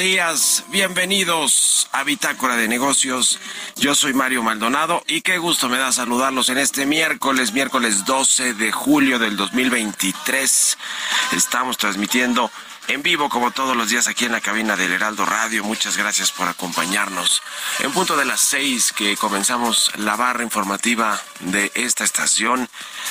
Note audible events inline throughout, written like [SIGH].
Días. Bienvenidos a Bitácora de Negocios. Yo soy Mario Maldonado y qué gusto me da saludarlos en este miércoles, miércoles 12 de julio del 2023. Estamos transmitiendo en vivo como todos los días aquí en la cabina del Heraldo Radio. Muchas gracias por acompañarnos. En punto de las seis que comenzamos la barra informativa de esta estación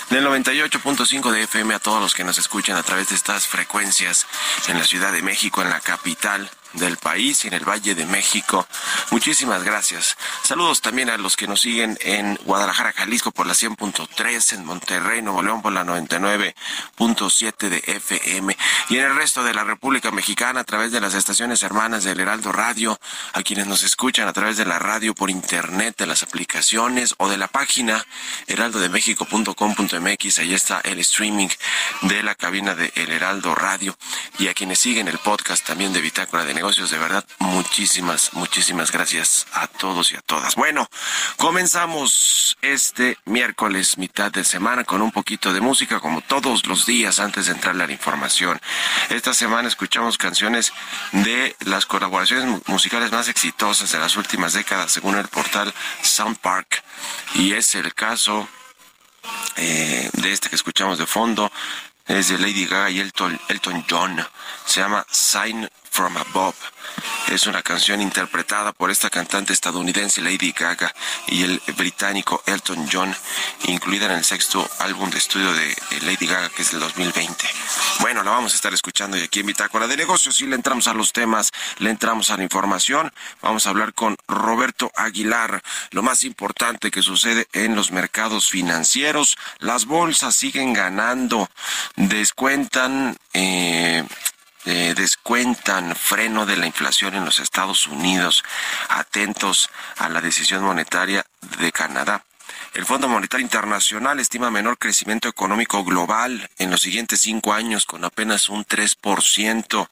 del 98.5 de FM a todos los que nos escuchan a través de estas frecuencias en la Ciudad de México, en la capital del país y en el Valle de México. Muchísimas gracias. Saludos también a los que nos siguen en Guadalajara, Jalisco por la 100.3, en Monterrey, Nuevo León por la 99.7 de FM y en el resto de la República Mexicana a través de las estaciones hermanas del Heraldo Radio, a quienes nos escuchan a través de la radio por internet, de las aplicaciones o de la página heraldodemexico.com.mx. Ahí está el streaming de la cabina de El Heraldo Radio. y a quienes siguen el podcast también de Bitácora de Negocios. De verdad, muchísimas, muchísimas gracias a todos y a todas. Bueno, comenzamos este miércoles, mitad de semana, con un poquito de música, como todos los días antes de entrar a la información. Esta semana escuchamos canciones de las colaboraciones musicales más exitosas de las últimas décadas, según el portal Sound Park. Y es el caso eh, de este que escuchamos de fondo, es de Lady Gaga y Elton, Elton John. Se llama Sign from Above. Es una canción interpretada por esta cantante estadounidense Lady Gaga y el británico Elton John, incluida en el sexto álbum de estudio de Lady Gaga, que es del 2020. Bueno, la vamos a estar escuchando y aquí en Bitácora de Negocios y le entramos a los temas, le entramos a la información. Vamos a hablar con Roberto Aguilar, lo más importante que sucede en los mercados financieros. Las bolsas siguen ganando, descuentan eh, eh, descuentan freno de la inflación en los Estados Unidos, atentos a la decisión monetaria de Canadá. El Fondo Monetario Internacional estima menor crecimiento económico global en los siguientes cinco años con apenas un 3%.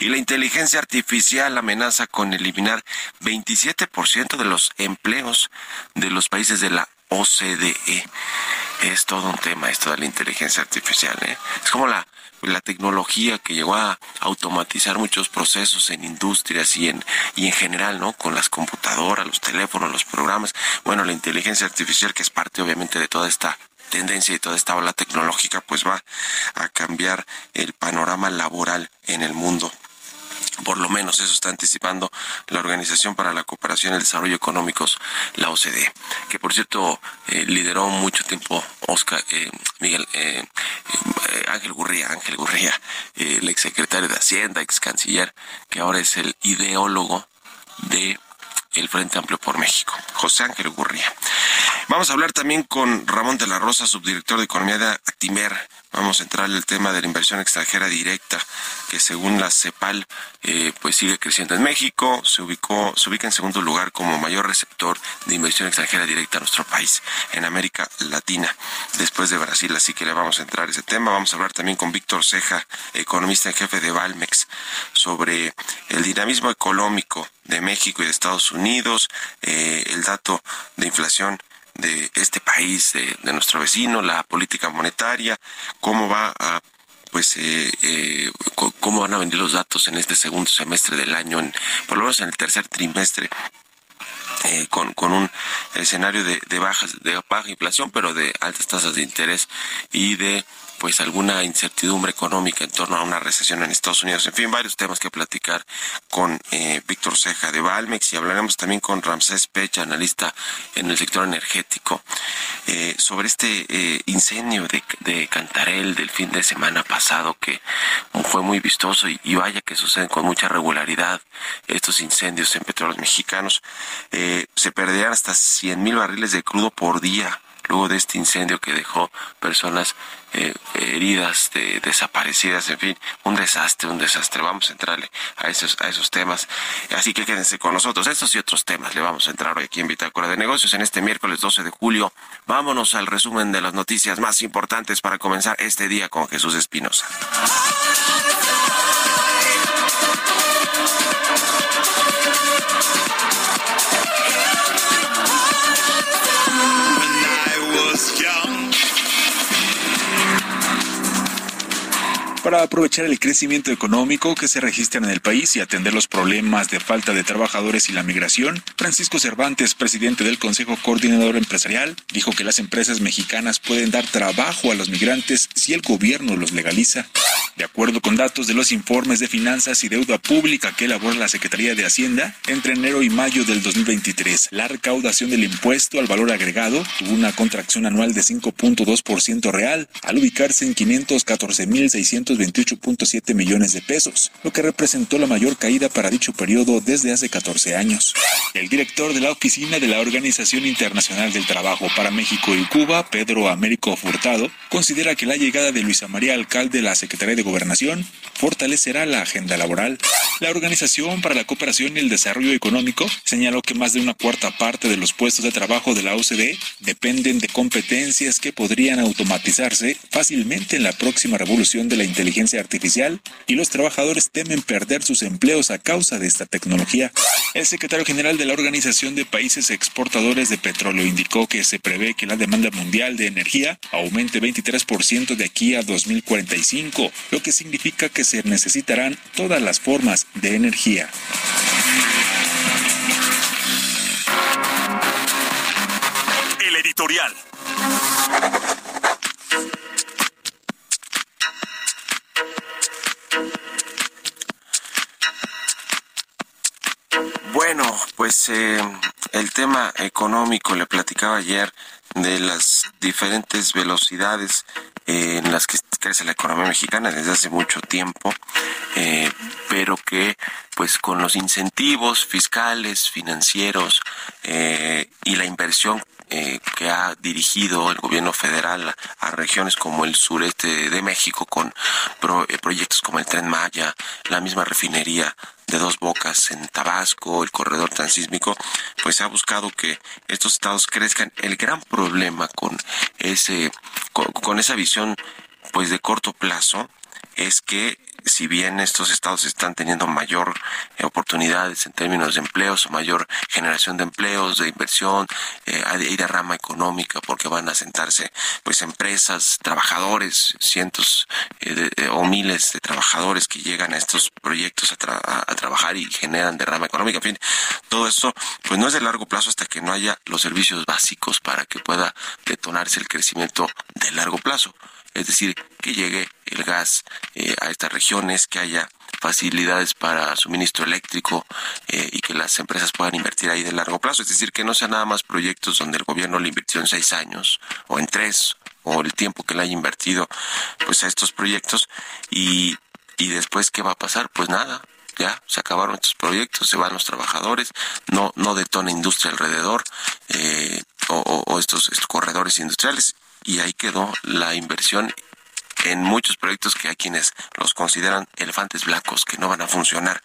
Y la inteligencia artificial amenaza con eliminar 27% de los empleos de los países de la OCDE. Es todo un tema esto de la inteligencia artificial. ¿eh? Es como la la tecnología que llegó a automatizar muchos procesos en industrias y en, y en general, ¿no? Con las computadoras, los teléfonos, los programas. Bueno, la inteligencia artificial, que es parte obviamente de toda esta tendencia y toda esta ola tecnológica, pues va a cambiar el panorama laboral en el mundo por lo menos eso está anticipando la Organización para la Cooperación y el Desarrollo Económicos, la OCDE, que por cierto eh, lideró mucho tiempo Oscar eh, Miguel eh, Ángel Gurría, Ángel Gurría, el exsecretario de Hacienda, ex canciller, que ahora es el ideólogo de el Frente Amplio por México, José Ángel Gurría. Vamos a hablar también con Ramón de la Rosa, subdirector de Economía de Actimer. Vamos a entrar en el tema de la inversión extranjera directa, que según la CEPAL, eh, pues sigue creciendo en México. Se ubicó, se ubica en segundo lugar como mayor receptor de inversión extranjera directa a nuestro país, en América Latina, después de Brasil. Así que le vamos a entrar ese tema. Vamos a hablar también con Víctor Ceja, economista en jefe de Valmex, sobre el dinamismo económico de México y de Estados Unidos, eh, el dato de inflación de este país, de, nuestro vecino, la política monetaria, cómo va a pues eh, eh, cómo van a venir los datos en este segundo semestre del año, en, por lo menos en el tercer trimestre, eh, con, con un escenario de, de bajas, de baja inflación, pero de altas tasas de interés y de pues alguna incertidumbre económica en torno a una recesión en Estados Unidos. En fin, varios temas que platicar con eh, Víctor Ceja de Valmex y hablaremos también con Ramsés Pecha, analista en el sector energético, eh, sobre este eh, incendio de, de, Cantarel del fin de semana pasado que fue muy vistoso y, vaya que suceden con mucha regularidad estos incendios en petróleos mexicanos. se perderían hasta 100 mil barriles de crudo por día luego de este incendio que dejó personas eh, heridas, de, desaparecidas, en fin, un desastre, un desastre. Vamos a entrarle a esos, a esos temas. Así que quédense con nosotros. Estos y otros temas le vamos a entrar hoy aquí en Bitácora de Negocios en este miércoles 12 de julio. Vámonos al resumen de las noticias más importantes para comenzar este día con Jesús Espinosa. Para aprovechar el crecimiento económico que se registra en el país y atender los problemas de falta de trabajadores y la migración, Francisco Cervantes, presidente del Consejo Coordinador Empresarial, dijo que las empresas mexicanas pueden dar trabajo a los migrantes si el gobierno los legaliza. De acuerdo con datos de los informes de finanzas y deuda pública que elabora la Secretaría de Hacienda, entre enero y mayo del 2023, la recaudación del impuesto al valor agregado tuvo una contracción anual de 5.2% real, al ubicarse en 514.628.7 millones de pesos, lo que representó la mayor caída para dicho periodo desde hace 14 años. El director de la oficina de la Organización Internacional del Trabajo para México y Cuba, Pedro Américo Furtado, considera que la llegada de Luisa María Alcalde, la Secretaría de Gobernación fortalecerá la agenda laboral. La Organización para la Cooperación y el Desarrollo Económico señaló que más de una cuarta parte de los puestos de trabajo de la OCDE dependen de competencias que podrían automatizarse fácilmente en la próxima revolución de la inteligencia artificial y los trabajadores temen perder sus empleos a causa de esta tecnología. El secretario general de la Organización de Países Exportadores de Petróleo indicó que se prevé que la demanda mundial de energía aumente 23% de aquí a 2045, lo que significa que se necesitarán todas las formas de energía. El editorial. Bueno, pues eh, el tema económico, le platicaba ayer de las diferentes velocidades eh, en las que crece la economía mexicana desde hace mucho tiempo, eh, pero que pues con los incentivos fiscales, financieros y la inversión que ha dirigido el gobierno federal a, regiones como el sureste de México con proyectos como el Tren Maya, la misma refinería de dos bocas en Tabasco, el corredor transísmico, pues ha buscado que estos estados crezcan. El gran problema con ese, con esa visión pues de corto plazo es que si bien estos estados están teniendo mayor eh, oportunidades en términos de empleos, mayor generación de empleos, de inversión eh, y de rama económica, porque van a sentarse pues empresas, trabajadores, cientos eh, o miles de trabajadores que llegan a estos proyectos a, a trabajar y generan de rama económica. En fin, todo eso pues no es de largo plazo hasta que no haya los servicios básicos para que pueda detonarse el crecimiento de largo plazo es decir, que llegue el gas eh, a estas regiones, que haya facilidades para suministro eléctrico eh, y que las empresas puedan invertir ahí de largo plazo. Es decir, que no sean nada más proyectos donde el gobierno le invirtió en seis años o en tres o el tiempo que le haya invertido pues a estos proyectos y, y después qué va a pasar pues nada ya se acabaron estos proyectos se van los trabajadores no no detona industria alrededor eh, o, estos corredores industriales y ahí quedó la inversión en muchos proyectos que hay quienes los consideran elefantes blancos que no van a funcionar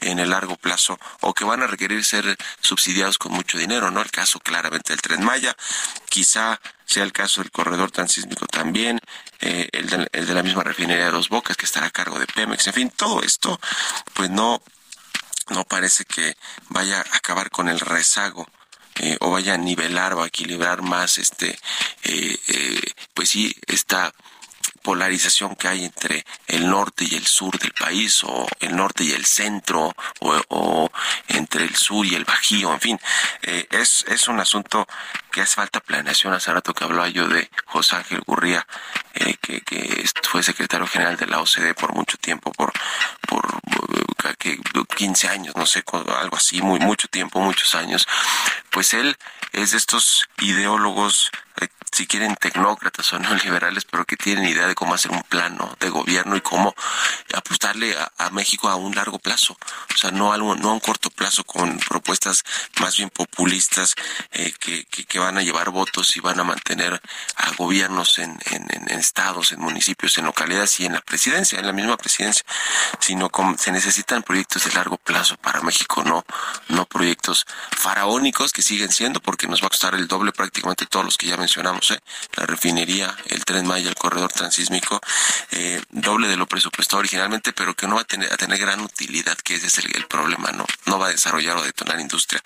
en el largo plazo o que van a requerir ser subsidiados con mucho dinero, ¿no? El caso claramente del Tren Maya, quizá sea el caso del corredor transísmico también, eh, el, de, el de la misma refinería de Dos Bocas que estará a cargo de Pemex, en fin, todo esto pues no no parece que vaya a acabar con el rezago o vaya a nivelar o a equilibrar más este eh, eh, pues sí esta polarización que hay entre el norte y el sur del país o el norte y el centro o, entre el sur y el bajío, en fin, eh, es, es un asunto que hace falta planeación. Hace rato que hablaba yo de José Ángel Gurría, que, que fue secretario general de la OCDE por mucho tiempo, por que 15 años, no sé, algo así, muy mucho tiempo, muchos años. Pues él es de estos ideólogos eh, si quieren tecnócratas o neoliberales, [LAUGHS] pero que tienen idea de cómo hacer un plano de gobierno y cómo apostarle a, México a un largo plazo, o sea, no a, no a un corto plazo con propuestas más bien populistas eh, que, que, van a llevar votos y van a mantener a gobiernos en, en, estados, en municipios, en localidades y en la presidencia, en la misma presidencia, sino como se proyectos de largo plazo para México, no, no proyectos faraónicos que siguen siendo porque nos va a costar el doble prácticamente todos los que ya mencionamos la refinería, el tren Maya, el corredor transísmico, eh, doble de lo presupuestado originalmente, pero que no va a tener, a tener gran utilidad, que ese es el, problema, ¿no? No va a desarrollar o detonar industria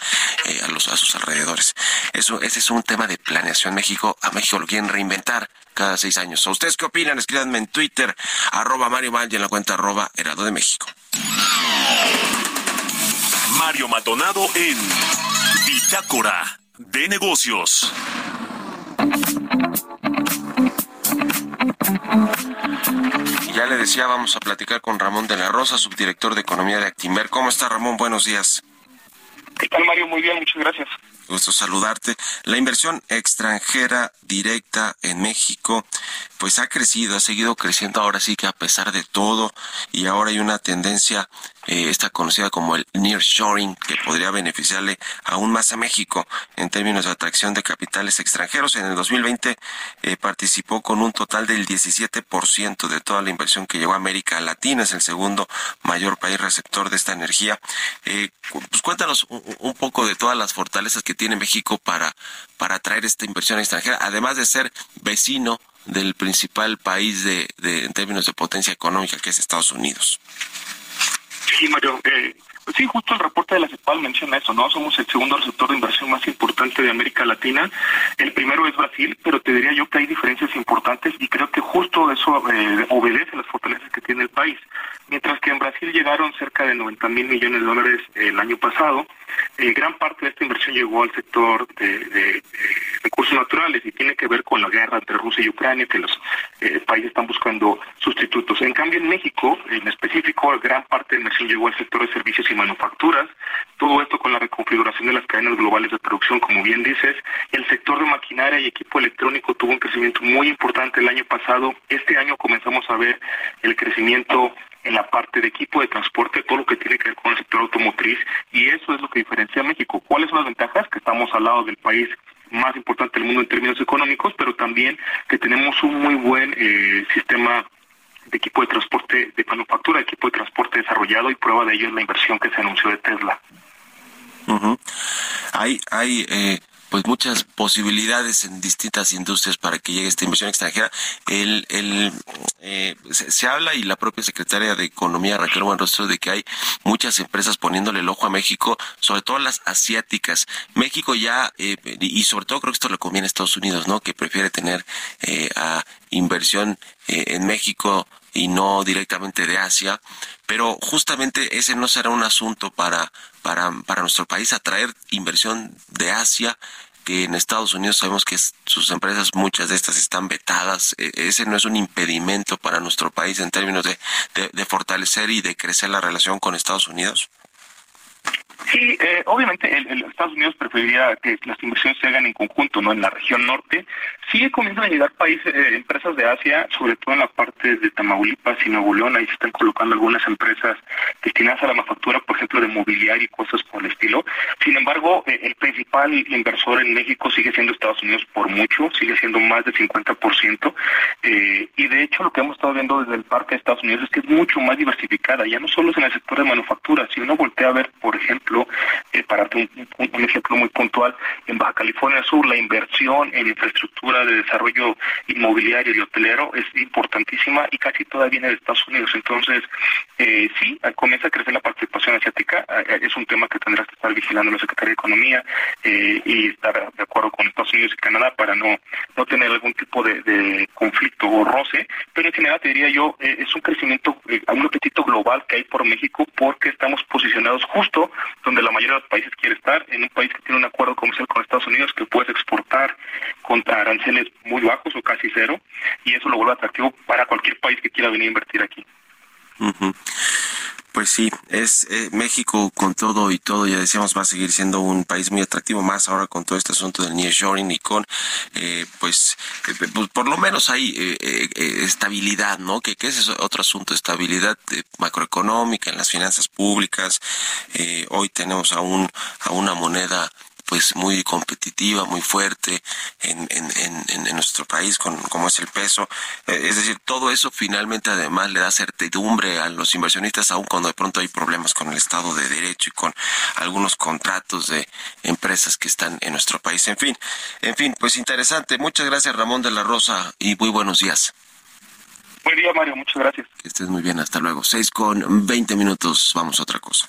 eh, a, los, a sus alrededores. Eso, ese es un tema de planeación. México, a México lo quieren reinventar cada seis años. ¿A ustedes qué opinan? Escríbanme en Twitter, arroba Mario y en la cuenta arroba Herado de México. Mario Maldonado en Bitácora de Negocios. Ya le decía, vamos a platicar con Ramón de la Rosa, subdirector de Economía de Actimer. ¿Cómo está Ramón? Buenos días. ¿Qué tal, Mario? Muy bien, muchas gracias. Gusto saludarte. La inversión extranjera directa en México pues ha crecido, ha seguido creciendo ahora sí que a pesar de todo y ahora hay una tendencia eh, esta conocida como el nearshoring que podría beneficiarle aún más a México en términos de atracción de capitales extranjeros. En el 2020 eh, participó con un total del 17% de toda la inversión que llegó a América Latina, es el segundo mayor país receptor de esta energía. Eh, pues cuéntanos un, poco de todas las fortalezas que tiene México para, para atraer esta inversión extranjera, además de ser vecino del principal país de, de, en términos de potencia económica que es Estados Unidos. Sí, Mario. Eh, sí, justo el reporte de la CEPAL menciona eso, ¿no? Somos el segundo receptor de inversión más importante de América Latina. El primero es Brasil, pero te diría yo que hay diferencias importantes y creo que justo eso eh, obedece las fortalezas que tiene el país. Mientras que en Brasil llegaron cerca de 90 mil millones de dólares el año pasado, eh, gran parte de esta inversión llegó al sector de, recursos naturales y tiene que ver con la guerra entre Rusia y Ucrania, que los eh, países están buscando sustitutos. En cambio, en México, en específico, gran parte de la inversión llegó al sector de servicios y manufacturas. Todo esto con la reconfiguración de las cadenas globales de producción, como bien dices. El sector de maquinaria y equipo electrónico tuvo un crecimiento muy importante el año pasado. Este año comenzamos a ver el crecimiento en la parte de equipo de transporte, todo lo que tiene que ver con el sector automotriz, y eso es lo que diferencia a México. ¿Cuáles son las ventajas? Que estamos al lado del país más importante del mundo en términos económicos, pero también que tenemos un muy buen eh, sistema de equipo de transporte, de manufactura, equipo de transporte desarrollado y prueba de ello es la inversión que se anunció de Tesla. Hay, hay eh, pues muchas posibilidades en distintas industrias para que llegue esta inversión extranjera. El, el, eh, se, habla y la propia secretaria de Economía, Raquel Buenrostro, de que hay muchas empresas poniéndole el ojo a México, sobre todo las asiáticas. México ya, eh, y sobre todo creo que esto le conviene a Estados Unidos, ¿no? Que prefiere tener eh, a inversión en México y no directamente de Asia, pero justamente ese no será un asunto para para, para nuestro país atraer inversión de Asia, que en Estados Unidos sabemos que sus empresas, muchas de estas están vetadas. E, ese no es un impedimento para nuestro país en términos de, de fortalecer y de crecer la relación con Estados Unidos. Sí, eh, obviamente el, Estados Unidos preferiría que las inversiones se hagan en conjunto, no en la región norte. Sí comienzan a llegar países, eh, empresas de Asia, sobre todo en la parte de Tamaulipas y Nuevo León, ahí se están colocando algunas empresas destinadas a la manufactura, por ejemplo, de mobiliario y cosas por el estilo. Sin embargo, eh, el principal inversor en México sigue siendo Estados Unidos por mucho, sigue siendo más del 50%. Eh, y de hecho, lo que hemos estado viendo desde el parque de Estados Unidos es que es mucho más diversificada, ya no solo es en el sector de manufactura, si uno voltea a ver, por ejemplo, eh, para un, ejemplo muy puntual, en Baja California Sur la inversión en infraestructura de desarrollo inmobiliario y hotelero es importantísima y casi toda viene de Estados Unidos. Entonces, eh, sí, comienza a crecer la participación asiática, eh, es un tema que tendrás que estar vigilando la Secretaría de Economía eh, y estar de acuerdo con Estados Unidos y Canadá para no, no tener algún tipo de, conflicto o roce, pero en general te diría yo, es un crecimiento, un apetito global que hay por México porque estamos posicionados justo donde la mayoría de los países quiere estar, en un país que tiene un acuerdo comercial con Estados Unidos que puedes exportar contra aranceles muy bajos o casi cero, y eso lo vuelve atractivo para cualquier país que quiera venir a invertir aquí. Pues sí, es eh, México con todo y todo, ya decíamos, va a seguir siendo un país muy atractivo, más ahora con todo este asunto del nearshoring y con, eh, pues, eh, pues, por lo menos hay estabilidad, ¿no? Que, que ese es otro asunto, estabilidad macroeconómica en las finanzas públicas. hoy tenemos aún a una moneda pues muy competitiva, muy fuerte en, en, en, en nuestro país, con, como es el peso. Eh, es decir, todo eso finalmente además le da certidumbre a los inversionistas, aun cuando de pronto hay problemas con el Estado de Derecho y con algunos contratos de empresas que están en nuestro país. En fin, en fin, pues interesante. Muchas gracias Ramón de la Rosa y muy buenos días. Buen día Mario, muchas gracias. Que estés muy bien, hasta luego. Seis con veinte minutos, vamos a otra cosa.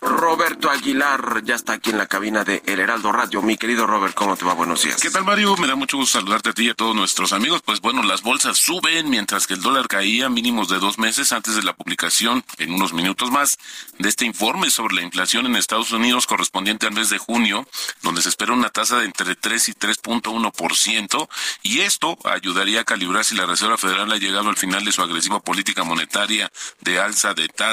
Roberto Aguilar ya está aquí en la cabina de El Heraldo Radio. Mi querido Robert, ¿cómo te va? Buenos días. ¿Qué tal, Mario? Me da mucho gusto saludarte a ti y a todos nuestros amigos. Pues bueno, las bolsas suben mientras que el dólar caía mínimos de dos meses antes de la publicación, en unos minutos más, de este informe sobre la inflación en Estados Unidos correspondiente al mes de junio, donde se espera una tasa de entre 3 y 3.1%. Y esto ayudaría a calibrar si la Reserva Federal ha llegado al final de su agresiva política monetaria de alza de tasas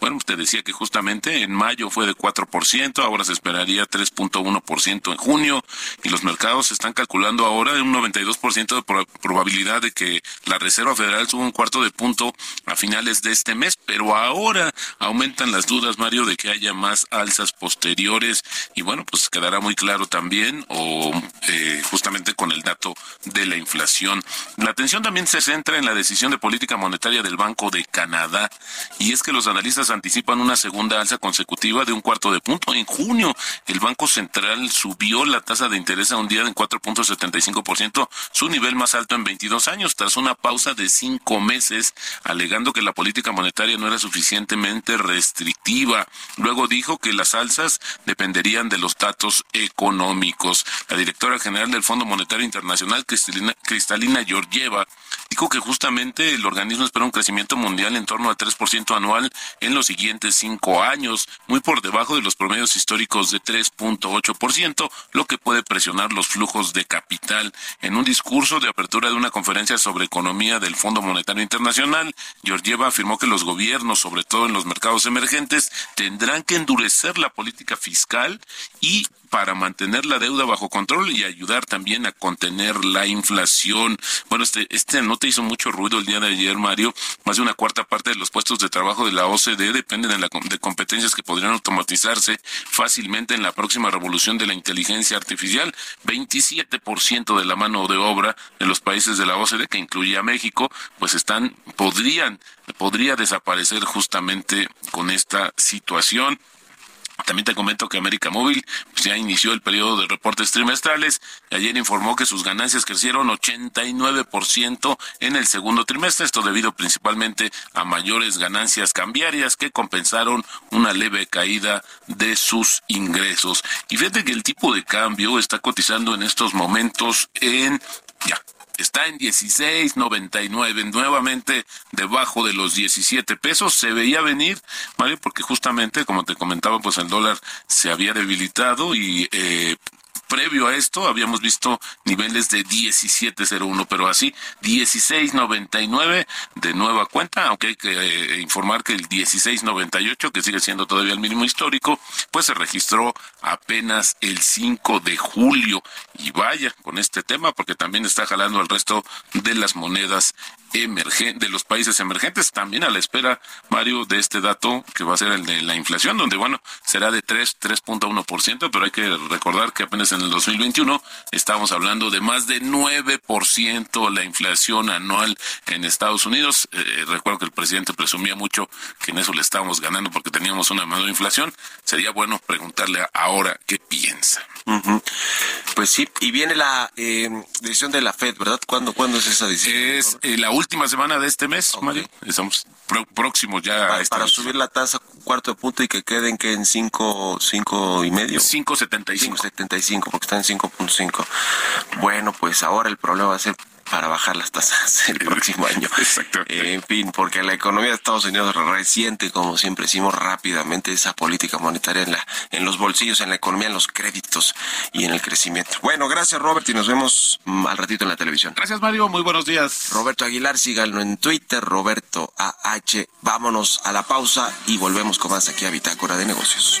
Bueno, te decía que justamente en mayo fue de 4%, ahora se esperaría 3.1% en junio y los mercados están calculando ahora un 92% de probabilidad de que la Reserva Federal suba un cuarto de punto a finales de este mes, pero ahora aumentan las dudas, Mario, de que haya más alzas posteriores y bueno, pues quedará muy claro también o eh, justamente con el dato de la inflación. La atención también se centra en la decisión de política monetaria del Banco de Canadá y es que los analistas anticipan una segunda alza consecutiva de un cuarto de punto. En junio, el Banco Central subió la tasa de interés a un día en 4.75%, su nivel más alto en 22 años, tras una pausa de cinco meses, alegando que la política monetaria no era suficientemente restrictiva. Luego dijo que las alzas dependerían de los datos económicos. La directora general del Fondo Monetario Internacional, Cristalina, Cristalina Georgieva, dijo que justamente el organismo espera un crecimiento mundial en torno al 3% anual en los siguientes cinco años, muy por debajo de los promedios históricos de 3.8%, lo que puede presionar los flujos de capital. En un discurso de apertura de una conferencia sobre economía del Fondo Monetario Internacional, Georgieva afirmó que los gobiernos, sobre todo en los mercados emergentes, tendrán que endurecer la política fiscal y para mantener la deuda bajo control y ayudar también a contener la inflación. Bueno, este, este nota hizo mucho ruido el día de ayer, Mario. Más de una cuarta parte de los puestos de trabajo de la OCDE dependen de, la, de competencias que podrían automatizarse fácilmente en la próxima revolución de la inteligencia artificial. 27% de la mano de obra de los países de la OCDE, que incluye a México, pues están, podrían, podría desaparecer justamente con esta situación. También te comento que América Móvil pues, ya inició el periodo de reportes trimestrales ayer informó que sus ganancias crecieron 89% en el segundo trimestre, esto debido principalmente a mayores ganancias cambiarias que compensaron una leve caída de sus ingresos. Y fíjate que el tipo de cambio está cotizando en estos momentos en está en 16.99, nuevamente debajo de los 17 pesos. Se veía venir, ¿vale? Porque justamente, como te comentaba, pues el dólar se había debilitado y eh, previo a esto habíamos visto niveles de 17.01, pero así 16.99 de nueva cuenta, aunque hay que eh, informar que el 16.98, que sigue siendo todavía el mínimo histórico, pues se registró apenas el 5 de julio. Y vaya con este tema, porque también está jalando al resto de las monedas de los países emergentes, también a la espera, Mario, de este dato que va a ser el de la inflación, donde, bueno, será de 3, 3.1%, pero hay que recordar que apenas en el 2021 estamos hablando de más de 9% la inflación anual en Estados Unidos. Eh, recuerdo que el presidente presumía mucho que en eso le estábamos ganando porque teníamos una menor inflación. Sería bueno preguntarle ahora qué piensa. Pues sí, y viene la eh, decisión de la Fed, ¿verdad? ¿Cuándo, ¿cuándo es esa decisión? Es eh, la última semana de este mes, Mario. Estamos próximos ya para, a para subir la tasa cuarto de punto y que queden que en cinco, cinco y medio. 5.75. 5.75, porque está en 5.5. Bueno, pues ahora el problema va a ser para bajar las tasas el [LAUGHS] próximo año. Exactamente. en fin, porque la economía de Estados Unidos reciente, como siempre decimos rápidamente, esa política monetaria en, la, en los bolsillos, en la economía, en los créditos y en el crecimiento. Bueno, gracias Robert y nos vemos al ratito en la televisión. Gracias Mario, muy buenos días. Roberto Aguilar, síganlo en Twitter, Roberto AH. Vámonos a la pausa y volvemos con más aquí a Bitácora de Negocios.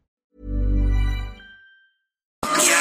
Ya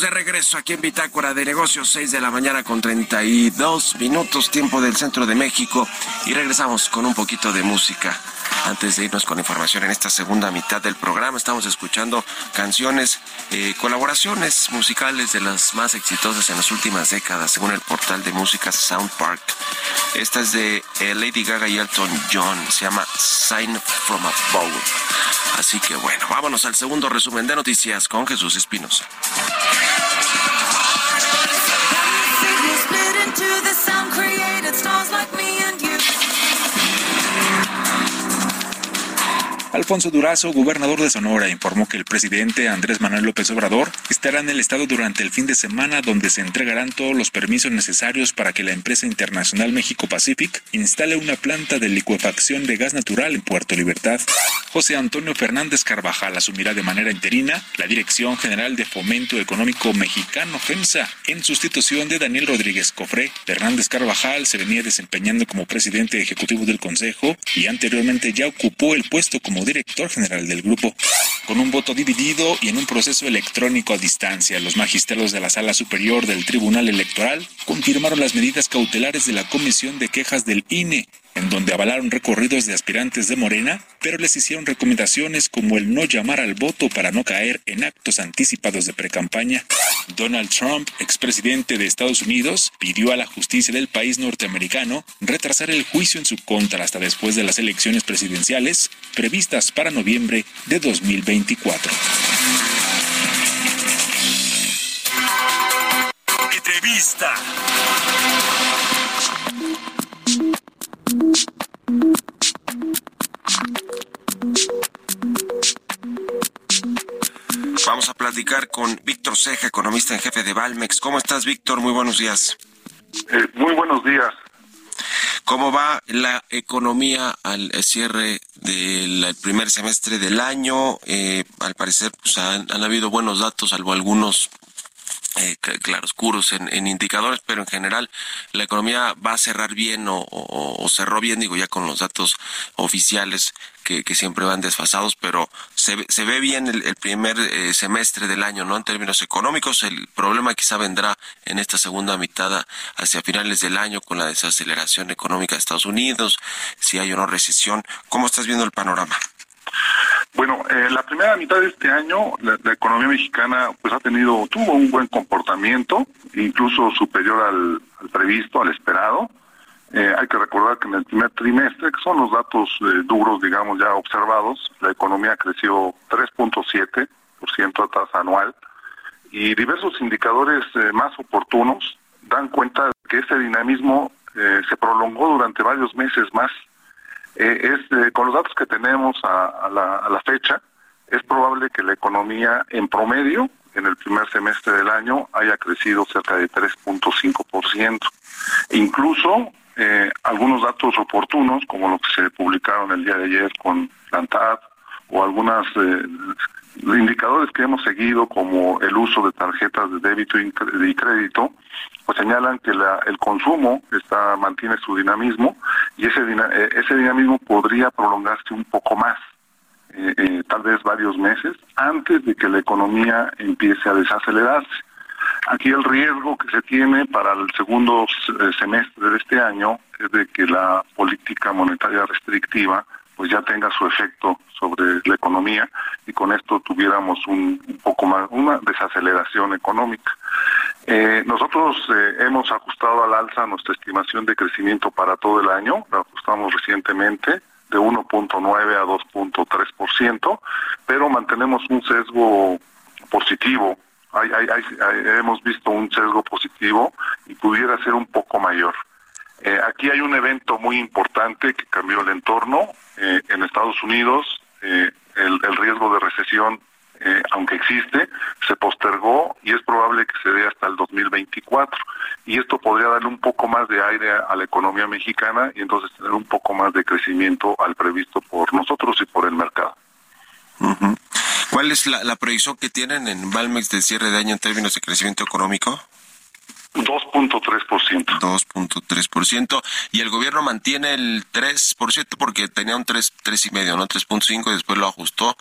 estamos de regreso aquí en Bitácora de Negocios, 6 de la mañana con 32 minutos, tiempo del centro de México. Y regresamos con un poquito de música. Antes de irnos con información en esta segunda mitad del programa, estamos escuchando canciones, eh, colaboraciones musicales de las más exitosas en las últimas décadas, según el portal de música Sound Park. Esta es de eh, Lady Gaga y Elton John, se llama Sign from Above. Así que bueno, vámonos al segundo resumen de noticias con Jesús Espinosa. To the Alfonso Durazo, gobernador de Sonora, informó que el presidente Andrés Manuel López Obrador estará en el estado durante el fin de semana donde se entregarán todos los permisos necesarios para que la empresa internacional México Pacific instale una planta de licuefacción de gas natural en Puerto Libertad. José Antonio Fernández Carvajal asumirá de manera interina la Dirección General de Fomento Económico Mexicano FEMSA en sustitución de Daniel Rodríguez Cofré. Fernández Carvajal se venía desempeñando como presidente ejecutivo del Consejo y anteriormente ya ocupó el puesto como director general del grupo. Con un voto dividido y en un proceso electrónico a distancia, los magistrados de la Sala Superior del Tribunal Electoral confirmaron las medidas cautelares de la Comisión de Quejas del INE, en donde avalaron recorridos de aspirantes de Morena, pero les hicieron recomendaciones como el no llamar al voto para no caer en actos anticipados de precampaña. Donald Trump, expresidente de Estados Unidos, pidió a la justicia del país norteamericano retrasar el juicio en su contra hasta después de las elecciones presidenciales previstas para noviembre de 2024. Entrevista. Vamos a platicar con Víctor Ceja, economista en jefe de Valmex. ¿Cómo estás, Víctor? Muy buenos días. Eh, muy buenos días. ¿Cómo va la economía al cierre del primer semestre del año? Eh, al parecer pues, han, han, habido buenos datos, salvo algunos eh, claroscuros en, en, indicadores, pero en general la economía va a cerrar bien o, cerró bien, digo ya con los datos oficiales que, que siempre van desfasados, pero se, se ve bien el, el primer eh, semestre del año, ¿no? En términos económicos, el problema quizá vendrá en esta segunda mitad hacia finales del año con la desaceleración económica de Estados Unidos, si hay o no recesión. ¿Cómo estás viendo el panorama? Bueno, eh, la primera mitad de este año la, economía mexicana pues ha tenido tuvo un buen comportamiento, incluso superior al, previsto, al esperado. Eh, hay que recordar que en el primer trimestre, que son los datos eh, duros, digamos, ya observados, la economía creció 3.7% a tasa anual y diversos indicadores eh, más oportunos dan cuenta que ese dinamismo se prolongó durante varios meses más. Eh, es con los datos que tenemos a, a, la, a la fecha, es probable que la economía en promedio en el primer semestre del año haya crecido cerca de 3.5%. Incluso eh, algunos datos oportunos, como los que se publicaron el día de ayer con Plantad, o algunos eh, indicadores que hemos seguido, como el uso de tarjetas de débito y crédito, pues señalan que la, el consumo está mantiene su dinamismo y ese, ese dinamismo podría prolongarse un poco más. Eh, eh, tal vez varios meses antes de que la economía empiece a desacelerarse. Aquí el riesgo que se tiene para el segundo semestre de este año es de que la política monetaria restrictiva pues ya tenga su efecto sobre la economía y con esto tuviéramos un, poco más, una desaceleración económica. Eh, nosotros eh, hemos ajustado al alza nuestra estimación de crecimiento para todo el año, la ajustamos recientemente de 1.9 a 2.3%, pero mantenemos un sesgo positivo. hemos visto un sesgo positivo y pudiera ser un poco mayor. Eh, aquí hay un evento muy importante que cambió el entorno. Eh, en Estados Unidos eh, el, riesgo de recesión, aunque existe, se postergó y es probable que se dé hasta el 2024. Y esto podría darle un poco más de aire a, la economía mexicana y entonces tener un poco más de crecimiento al previsto por nosotros y por el mercado. ¿Cuál es la, la proyección que tienen en Valmex de cierre de año en términos de crecimiento económico? 2.3%. 2.3%. Y el gobierno mantiene el 3% porque tenía un 3, 3,5, ¿no? 3.5 y después lo ajustó.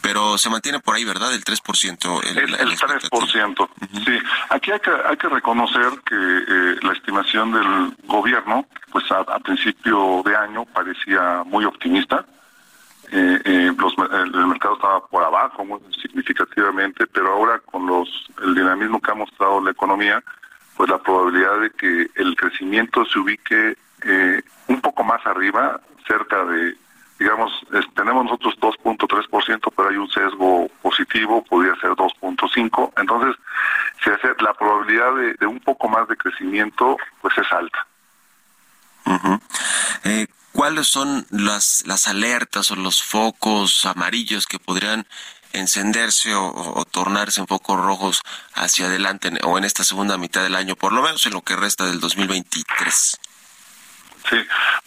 Pero se mantiene por ahí, ¿verdad? El 3%. El, el, el 3%. Sí. Aquí hay que, hay que reconocer que eh, la estimación del gobierno, pues a, principio de año parecía muy optimista. Eh, eh, los, el, mercado estaba por abajo muy significativamente, pero ahora con los el dinamismo que ha mostrado la economía, pues la probabilidad de que el crecimiento se ubique eh, un poco más arriba, cerca de, digamos, tenemos nosotros 2.3%, pero hay un sesgo positivo, podría ser 2.5%, entonces si hace, la probabilidad de, un poco más de crecimiento, pues es alta. eh, ¿Cuáles son las, las alertas o los focos amarillos que podrían encenderse o, tornarse un poco rojos hacia adelante o en esta segunda mitad del año, por lo menos en lo que resta del 2023? Sí,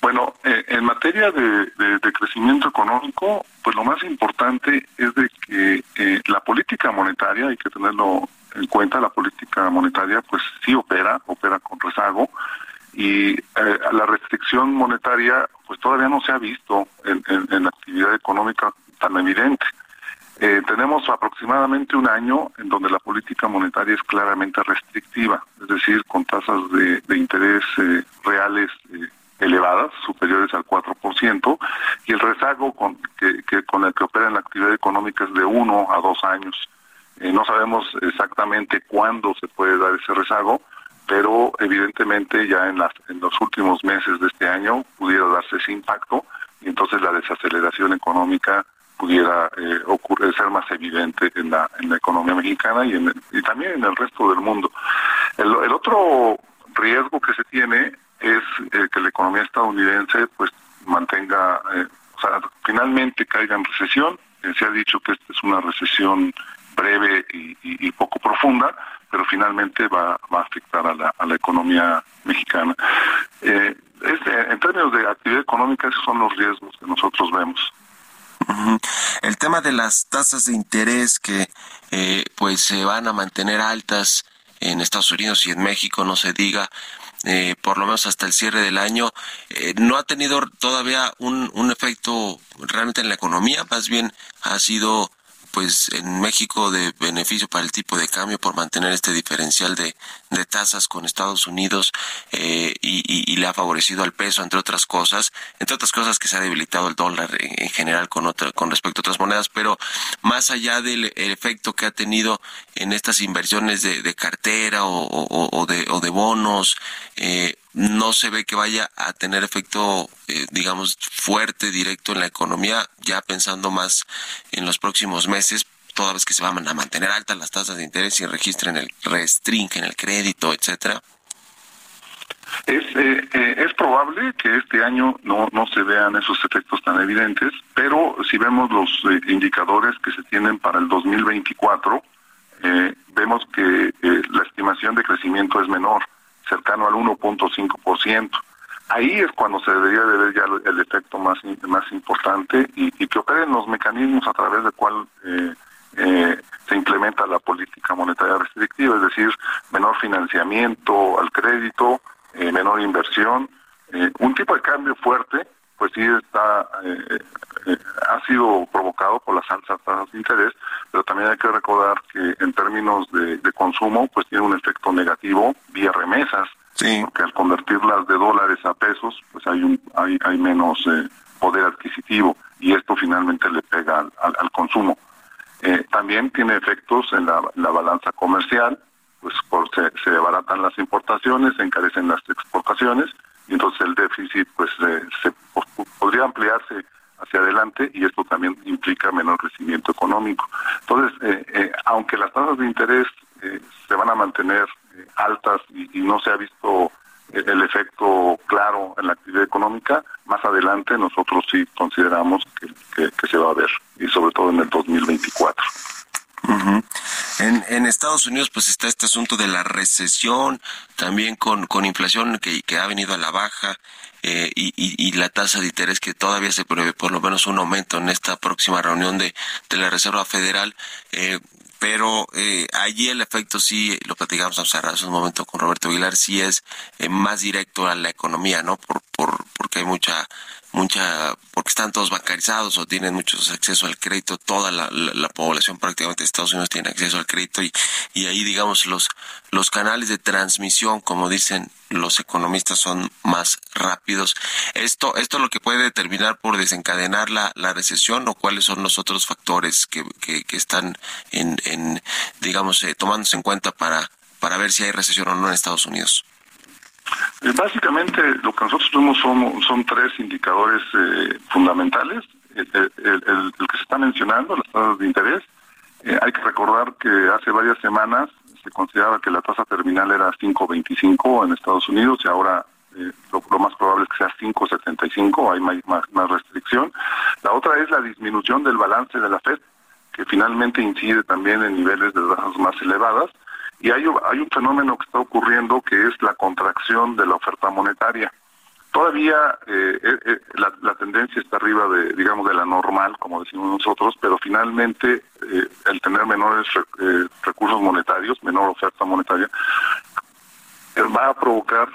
bueno, eh, en materia de, crecimiento económico, pues lo más importante es de que eh, la política monetaria, hay que tenerlo en cuenta, la política monetaria pues sí opera, opera con rezago, y eh, la restricción monetaria pues todavía no se ha visto en, en la actividad económica tan evidente. Eh, tenemos aproximadamente un año en donde la política monetaria es claramente restrictiva, es decir, con tasas de, interés eh, reales eh, elevadas, superiores al 4%, y el rezago con, que, con el que opera en la actividad económica es de uno a dos años. no sabemos exactamente cuándo se puede dar ese rezago, pero evidentemente ya en, las, en los últimos meses de este año pudiera darse ese impacto y entonces la desaceleración económica pudiera eh, ocurrir, ser más evidente en la, en la economía mexicana y, en y también en el resto del mundo. El, otro riesgo que se tiene es eh, que la economía estadounidense pues mantenga, eh, o sea, finalmente caiga en recesión. Eh, se ha dicho que esta es una recesión breve y, poco profunda, pero finalmente va, va a afectar a la, a la economía mexicana. Eh, en términos de actividad económica, esos son los riesgos que nosotros vemos. [LAUGHS] El tema de las tasas de interés que eh, pues se van a mantener altas en Estados Unidos y en México, no se diga, eh, por lo menos hasta el cierre del año, eh, no ha tenido todavía un, un efecto realmente en la economía, más bien ha sido pues en México de beneficio para el tipo de cambio por mantener este diferencial de, tasas con Estados Unidos eh, y, le ha favorecido al peso, entre otras cosas, entre otras cosas que se ha debilitado el dólar en, general con otra, con respecto a otras monedas, pero más allá del efecto que ha tenido en estas inversiones de, de cartera o, o, de, o de bonos, eh, no se ve que vaya a tener efecto, eh, digamos, fuerte, directo en la economía, ya pensando más en los próximos meses, toda vez que se van a mantener altas las tasas de interés y registren el restringen el crédito, etcétera. Es, eh, eh, es probable que este año no, no se vean esos efectos tan evidentes, pero si vemos los indicadores que se tienen para el 2024, vemos que la estimación de crecimiento es menor cercano al 1.5%. Ahí es cuando se debería de ver ya el efecto más, más importante y, que operen los mecanismos a través de cual eh, eh, se implementa la política monetaria restrictiva, es decir, menor financiamiento al crédito, eh, menor inversión, un tipo de cambio fuerte, pues sí está ha sido provocado por las altas tasas de interés, pero también hay que recordar que en términos de, consumo, pues tiene un efecto negativo vía remesas, porque al convertirlas de dólares a pesos, pues hay un hay, hay menos eh, poder adquisitivo y esto finalmente le pega al, consumo. Eh, también tiene efectos en la, balanza comercial, pues por, se, se baratan las importaciones, se encarecen las exportaciones entonces el déficit pues se podría ampliarse hacia adelante y esto también implica menor crecimiento económico. Entonces, eh, eh, aunque las tasas de interés eh, se van a mantener altas y, no se ha visto el efecto claro en la actividad económica, más adelante nosotros sí consideramos que, que se va a ver y sobre todo en el 2024 en, en Estados Unidos pues está este asunto de la recesión, también con, con inflación que, que ha venido a la baja eh, y, y, la tasa de interés que todavía se prevé por lo menos un aumento en esta próxima reunión de, de la Reserva Federal. Eh, pero eh, allí el efecto sí, lo platicamos hace un momento con Roberto Aguilar, sí es eh, más directo a la economía, ¿no? Por, por, porque hay mucha mucha, porque están todos bancarizados o tienen mucho acceso al crédito, toda la, la, población prácticamente de Estados Unidos tiene acceso al crédito y, y ahí digamos los, los canales de transmisión, como dicen los economistas, son más rápidos. Esto, esto es lo que puede determinar por desencadenar la, la recesión o cuáles son los otros factores que, que, que están en, en digamos, eh, tomándose en cuenta para, para ver si hay recesión o no en Estados Unidos. Eh, básicamente lo que nosotros tenemos son, son tres indicadores eh, fundamentales. El, que se está mencionando, las tasas de interés. Eh, hay que recordar que hace varias semanas se consideraba que la tasa terminal era 5.25 en Estados Unidos y ahora lo, más probable es que sea 5.75, hay más, más restricción. La otra es la disminución del balance de la FED, que finalmente incide también en niveles de tasas más elevadas y hay, un fenómeno que está ocurriendo que es la contracción de la oferta monetaria. Todavía eh, eh, eh, la, tendencia está arriba de, digamos, de la normal, como decimos nosotros, pero finalmente el tener menores recursos monetarios, menor oferta monetaria, va a provocar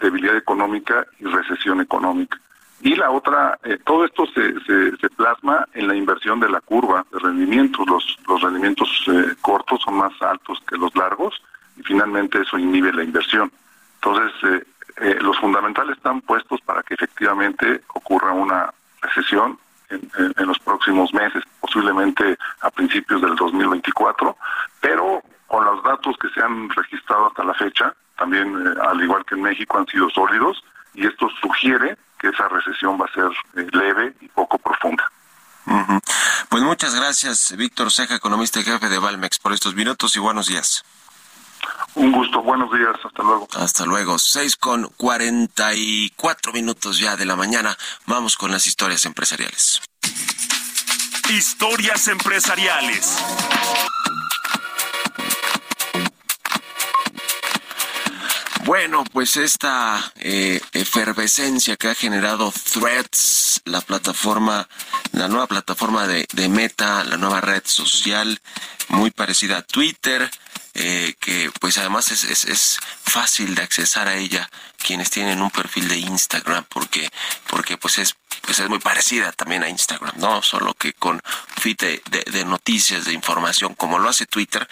debilidad económica y recesión económica. Y la otra, eh, todo esto se, se, plasma en la inversión de la curva de rendimientos. Los, los rendimientos eh, cortos son más altos que los largos y finalmente eso inhibe la inversión. Entonces, eh, los fundamentales están puestos para que efectivamente ocurra una recesión en, en, los próximos meses, posiblemente a principios del 2024, pero con los datos que se han registrado hasta la fecha, también al igual que en México han sido sólidos y esto sugiere que esa recesión va a ser eh, leve y poco profunda. Pues muchas gracias, Víctor Ceja, economista y jefe de Valmex, por estos minutos y buenos días. Un gusto, buenos días, hasta luego. Hasta luego, seis con cuarenta y cuatro minutos ya de la mañana. Vamos con las historias empresariales. Historias empresariales. Bueno, pues esta eh, efervescencia que ha generado Threads, la plataforma, la nueva plataforma de, Meta, la nueva red social, muy parecida a Twitter, eh, que pues además es, es, es, fácil de accesar a ella quienes tienen un perfil de Instagram porque porque pues es pues es muy parecida también a Instagram, ¿no? Solo que con feed de, noticias, de información, como lo hace Twitter.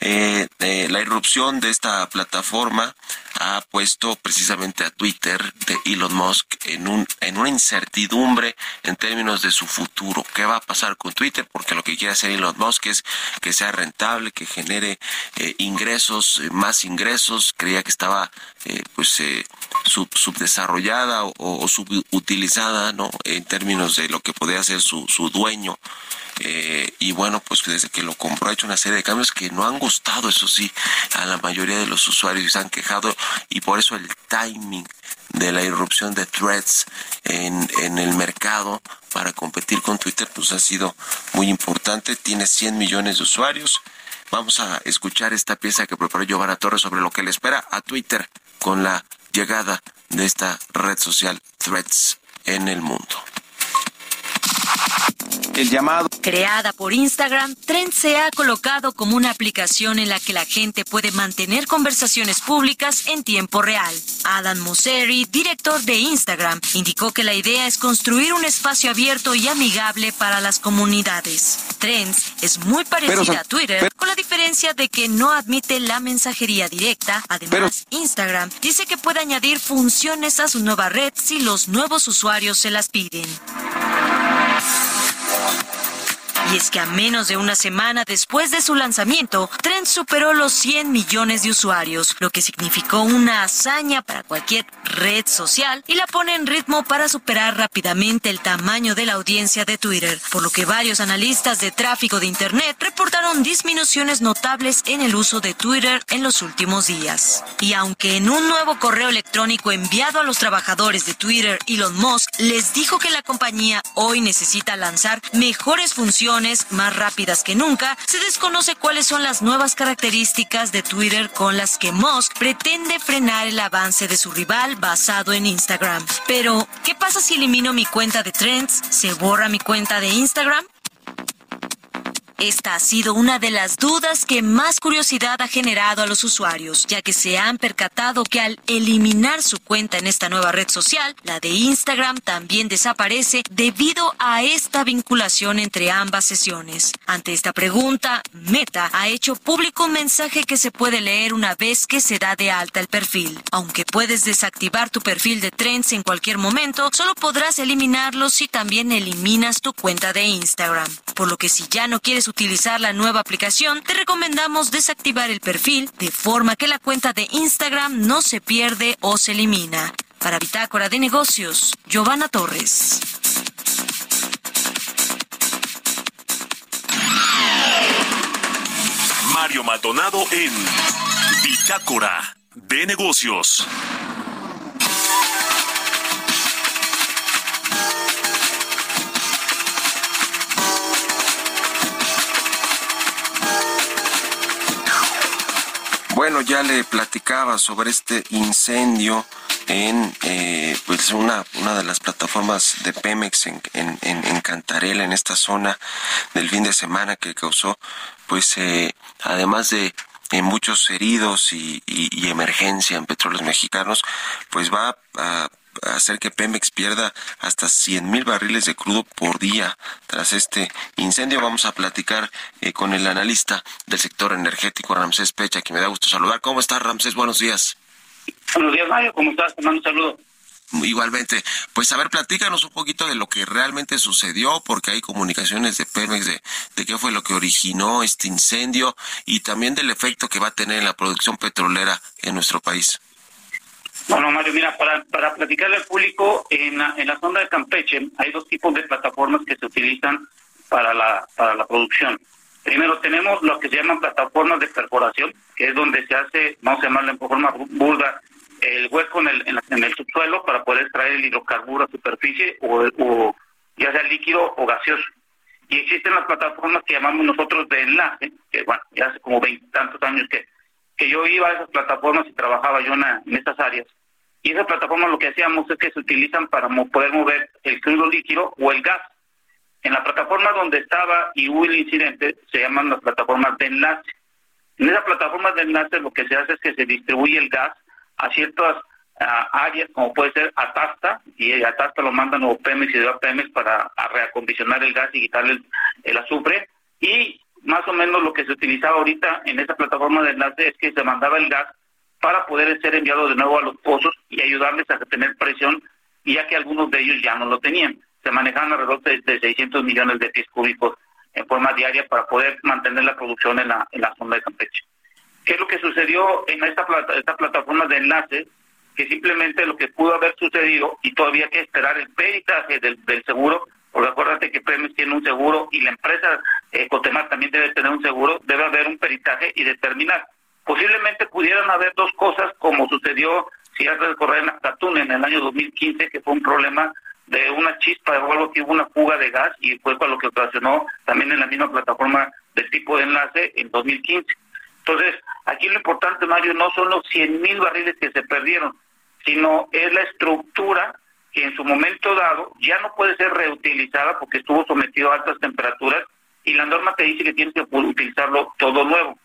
Eh, eh, la irrupción de esta plataforma ha puesto precisamente a Twitter de Elon Musk en, un, en una incertidumbre en términos de su futuro. ¿Qué va a pasar con Twitter? Porque lo que quiere hacer Elon Musk es que sea rentable, que genere eh, ingresos, más ingresos. Creía que estaba pues subdesarrollada o, subutilizada, ¿no? en términos de lo que podía hacer su, su dueño. Eh, y bueno, pues desde que lo compró ha hecho una serie de cambios que no han gustado, eso sí, a la mayoría de los usuarios y se han quejado y por eso el timing de la irrupción de threads en, en el mercado para competir con Twitter pues ha sido muy importante, tiene 100 millones de usuarios. Vamos a escuchar esta pieza que preparó Giovanna Torres sobre lo que le espera a Twitter con la llegada de esta red social Threads en el mundo. El llamado. Creada por Instagram, Trend se ha colocado como una aplicación en la que la gente puede mantener conversaciones públicas en tiempo real. Adam Mosseri, director de Instagram, indicó que la idea es construir un espacio abierto y amigable para las comunidades. Trends es muy parecida a Twitter, con la diferencia de que no admite la mensajería directa. Además, Instagram dice que puede añadir funciones a su nueva red si los nuevos usuarios se las piden. Thank you. Y es que a menos de una semana después de su lanzamiento, Trend superó los 100 millones de usuarios, lo que significó una hazaña para cualquier red social y la pone en ritmo para superar rápidamente el tamaño de la audiencia de Twitter, por lo que varios analistas de tráfico de Internet reportaron disminuciones notables en el uso de Twitter en los últimos días. Y aunque en un nuevo correo electrónico enviado a los trabajadores de Twitter, Elon Musk les dijo que la compañía hoy necesita lanzar mejores funciones más rápidas que nunca, se desconoce cuáles son las nuevas características de Twitter con las que Musk pretende frenar el avance de su rival basado en Instagram. Pero, ¿qué pasa si elimino mi cuenta de Trends? ¿Se borra mi cuenta de Instagram? Esta ha sido una de las dudas que más curiosidad ha generado a los usuarios, ya que se han percatado que al eliminar su cuenta en esta nueva red social, la de Instagram también desaparece debido a esta vinculación entre ambas sesiones. Ante esta pregunta, Meta ha hecho público un mensaje que se puede leer una vez que se da de alta el perfil. Aunque puedes desactivar tu perfil de Trends en cualquier momento, solo podrás eliminarlo si también eliminas tu cuenta de Instagram. Por lo que si ya no quieres utilizar la nueva aplicación, te recomendamos desactivar el perfil de forma que la cuenta de Instagram no se pierde o se elimina. Para Bitácora de Negocios, Giovanna Torres. Mario Maldonado en Bitácora de Negocios. Bueno, ya le platicaba sobre este incendio en eh, pues una, una de las plataformas de Pemex en, en, en, Cantarela, en esta zona del fin de semana que causó, pues eh, además de muchos heridos y, y, emergencia en petróleos mexicanos, pues va a hacer que Pemex pierda hasta 100 mil barriles de crudo por día tras este incendio. Vamos a platicar eh, con el analista del sector energético, Ramsés Pecha, que me da gusto saludar. ¿Cómo estás, Ramsés? Buenos días. Buenos días, Mario. ¿Cómo estás? Te mando un saludo. Igualmente, pues a ver, platícanos un poquito de lo que realmente sucedió, porque hay comunicaciones de Pemex de, de qué fue lo que originó este incendio y también del efecto que va a tener en la producción petrolera en nuestro país. Bueno, Mario, mira, para, para platicarle al público, en la, en la zona de Campeche hay dos tipos de plataformas que se utilizan para la, para la producción. Primero tenemos lo que se llaman plataformas de perforación, que es donde se hace, vamos a llamarlo en forma burda, el hueco en el, en, el subsuelo para poder extraer el hidrocarburo a superficie o, ya sea líquido o gaseoso. Y existen las plataformas que llamamos nosotros de enlace, que bueno, ya hace como veintitantos años que, que yo iba a esas plataformas y trabajaba yo en, en estas áreas. Y esa plataforma lo que hacíamos es que se utilizan para poder mover el crudo líquido o el gas. En la plataforma donde estaba y hubo el incidente se llaman las plataformas de enlace. En esa plataforma de enlace lo que se hace es que se distribuye el gas a ciertas ah, áreas, como puede ser Atasta, y Atasta lo mandan a Pemex y de Pemex para reacondicionar el gas y quitarle el, el azufre. Y más o menos lo que se utilizaba ahorita en esa plataforma de enlace es que se mandaba el gas para poder ser enviado de nuevo a los pozos y ayudarles a tener presión, ya que algunos de ellos ya no lo tenían. Se manejaban alrededor de, 600 millones de pies cúbicos en forma diaria para poder mantener la producción en la, en la zona de Campeche. ¿Qué es lo que sucedió en esta, plata, esta plataforma de enlace? Que simplemente lo que pudo haber sucedido, y todavía hay que esperar el peritaje del, seguro, porque acuérdate que Pemex tiene un seguro y la empresa eh, Cotemar también debe tener un seguro, debe haber un peritaje y determinar Posiblemente pudieran haber dos cosas, como sucedió, si has recorrer en Acatún en el año 2015, que fue un problema de una chispa o algo que hubo una fuga de gas y fue con lo que ocasionó también en la misma plataforma del tipo de enlace en 2015. Entonces, aquí lo importante, Mario, no son los 100 mil barriles que se perdieron, sino es la estructura que en su momento dado ya no puede ser reutilizada porque estuvo sometido a altas temperaturas y la norma te dice que tienes que utilizarlo todo nuevo.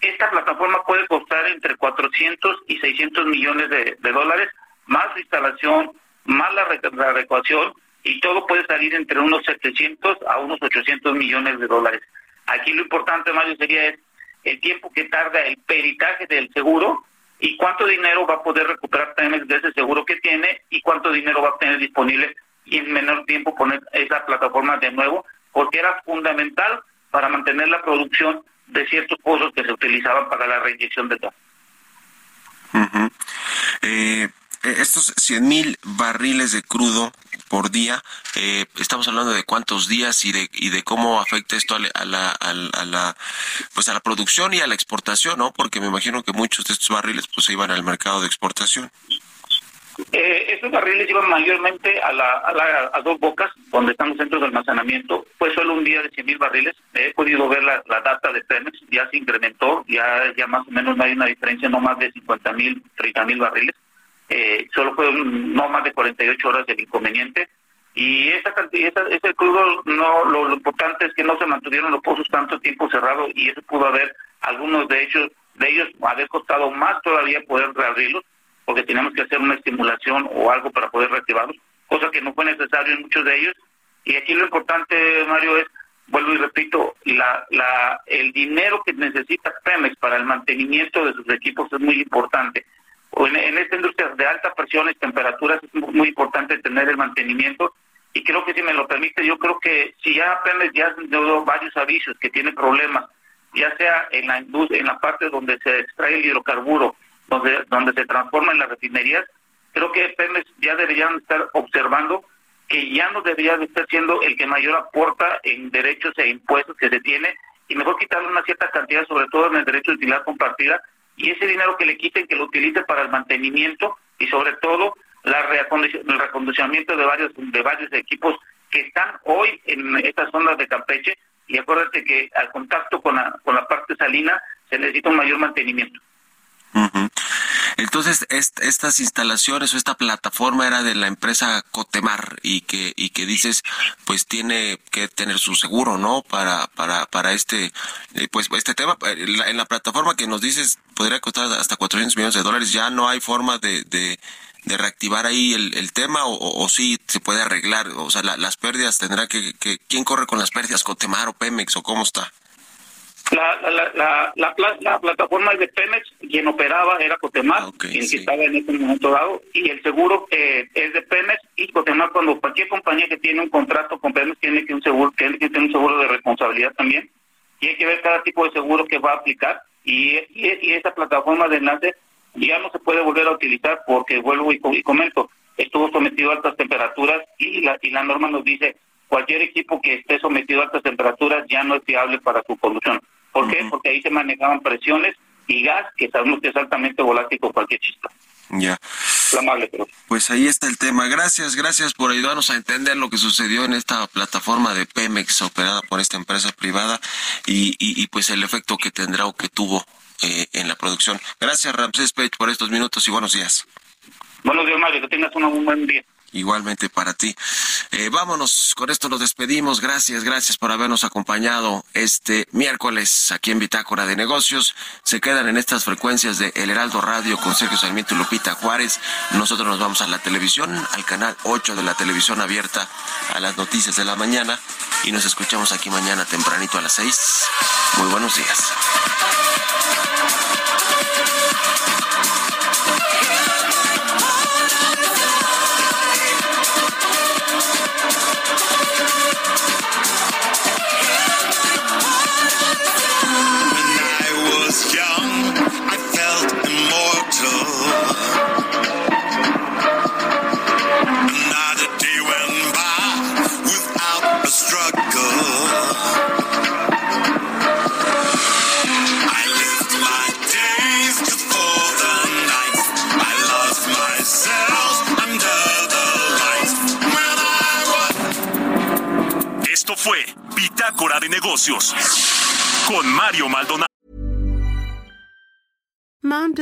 Esta plataforma puede costar entre 400 y 600 millones de, dólares, más la instalación, más la, la y todo puede salir entre unos 700 a unos 800 millones de dólares. Aquí lo importante, Mario, sería es el tiempo que tarda el peritaje del seguro y cuánto dinero va a poder recuperar Pemex de ese seguro que tiene y cuánto dinero va a tener disponible y en menor tiempo poner esa plataforma de nuevo porque era fundamental para mantener la producción de ciertos pozos que se utilizaban para la reinyección de gas. Eh, eh, estos 100 mil barriles de crudo por día, eh, estamos hablando de cuántos días y de, y de cómo afecta esto a la, a, la, pues a la producción y a la exportación, ¿no? Porque me imagino que muchos de estos barriles pues se iban al mercado de exportación. Eh, estos barriles iban mayormente a, la, a, dos bocas, donde están los centros de almacenamiento. Fue solo un día de 100 mil barriles. He podido ver la, data de Pemex, ya se incrementó, ya, ya más o menos no hay una diferencia, no más de 50 mil, 30 mil barriles. Eh, solo fue no más de 48 horas del inconveniente. Y esa cantidad, ese crudo, no, lo, importante es que no se mantuvieron los pozos tanto tiempo cerrados y eso pudo haber, algunos de ellos, de ellos haber costado más todavía poder reabrirlos porque teníamos que hacer una estimulación o algo para poder reactivarlos, cosa que no fue necesario en muchos de ellos. Y aquí lo importante, Mario, es, vuelvo y repito, el dinero que necesita Pemex para el mantenimiento de sus equipos es muy importante. En, en esta industria de alta presión y temperaturas es muy importante tener el mantenimiento y creo que si me lo permite, yo creo que si ya Pemex ya ha dado varios avisos que tiene problemas, ya sea en la en la parte donde se extrae el hidrocarburo donde, donde se transforma en las refinerías, creo que Pemex ya deberían estar observando que ya no debería de estar siendo el que mayor aporta en derechos e impuestos que se tiene y mejor quitarle una cierta cantidad, sobre todo en el derecho de utilidad compartida, y ese dinero que le quiten, que lo utilice para el mantenimiento y sobre todo la el recondicionamiento de varios, de varios equipos que están hoy en estas zonas de Campeche, y acuérdate que al contacto con la, con la parte salina se necesita un mayor mantenimiento. Entonces, estas instalaciones o esta plataforma era de la empresa Cotemar y que y que dices, pues tiene que tener su seguro, ¿no? Para para para este eh, pues este tema en la, plataforma que nos dices podría costar hasta 400 millones de dólares. Ya no hay forma de, de reactivar ahí el, tema o, o, sí se puede arreglar, o sea, las pérdidas tendrá que, que, ¿quién corre con las pérdidas? ¿Cotemar o Pemex o cómo está? La, la, la, la, plataforma de Pemex, quien operaba era Cotemar, ah, quien estaba en ese momento dado, y el seguro eh, es de Pemex y Cotemar, cuando cualquier compañía que tiene un contrato con Pemex tiene que un seguro, tiene que tener un seguro de responsabilidad también, y hay que ver cada tipo de seguro que va a aplicar, y, y, esa plataforma de enlace ya no se puede volver a utilizar porque vuelvo y, y comento, estuvo sometido a altas temperaturas y la, y la norma nos dice cualquier equipo que esté sometido a altas temperaturas ya no es fiable para su conducción. ¿Por qué? Porque ahí se manejaban presiones y gas que sabemos que es altamente volátil con cualquier chispa. Ya. Pues ahí está el tema. Gracias, gracias por ayudarnos a entender lo que sucedió en esta plataforma de Pemex operada por esta empresa privada y, y, pues el efecto que tendrá o que tuvo eh, en la producción. Gracias, Ramsés Pech, por estos minutos y buenos días. Buenos días, Mario. Que tengas un buen día. Igualmente para ti. Eh, vámonos, con esto nos despedimos. Gracias, gracias por habernos acompañado este miércoles aquí en Bitácora de Negocios. Se quedan en estas frecuencias de El Heraldo Radio con Sergio Sarmiento y Lupita Juárez. Nosotros nos vamos a la televisión, al canal 8 de la televisión abierta, a las noticias de la mañana y nos escuchamos aquí mañana tempranito a las 6. Muy buenos días. Con Mario Maldonado.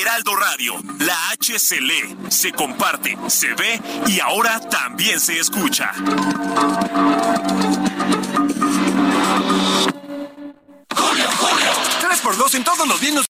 Heraldo Radio, la H se lee, se comparte, se ve y ahora también se escucha. Julio, Julio. 3 por 2 en todos los bienes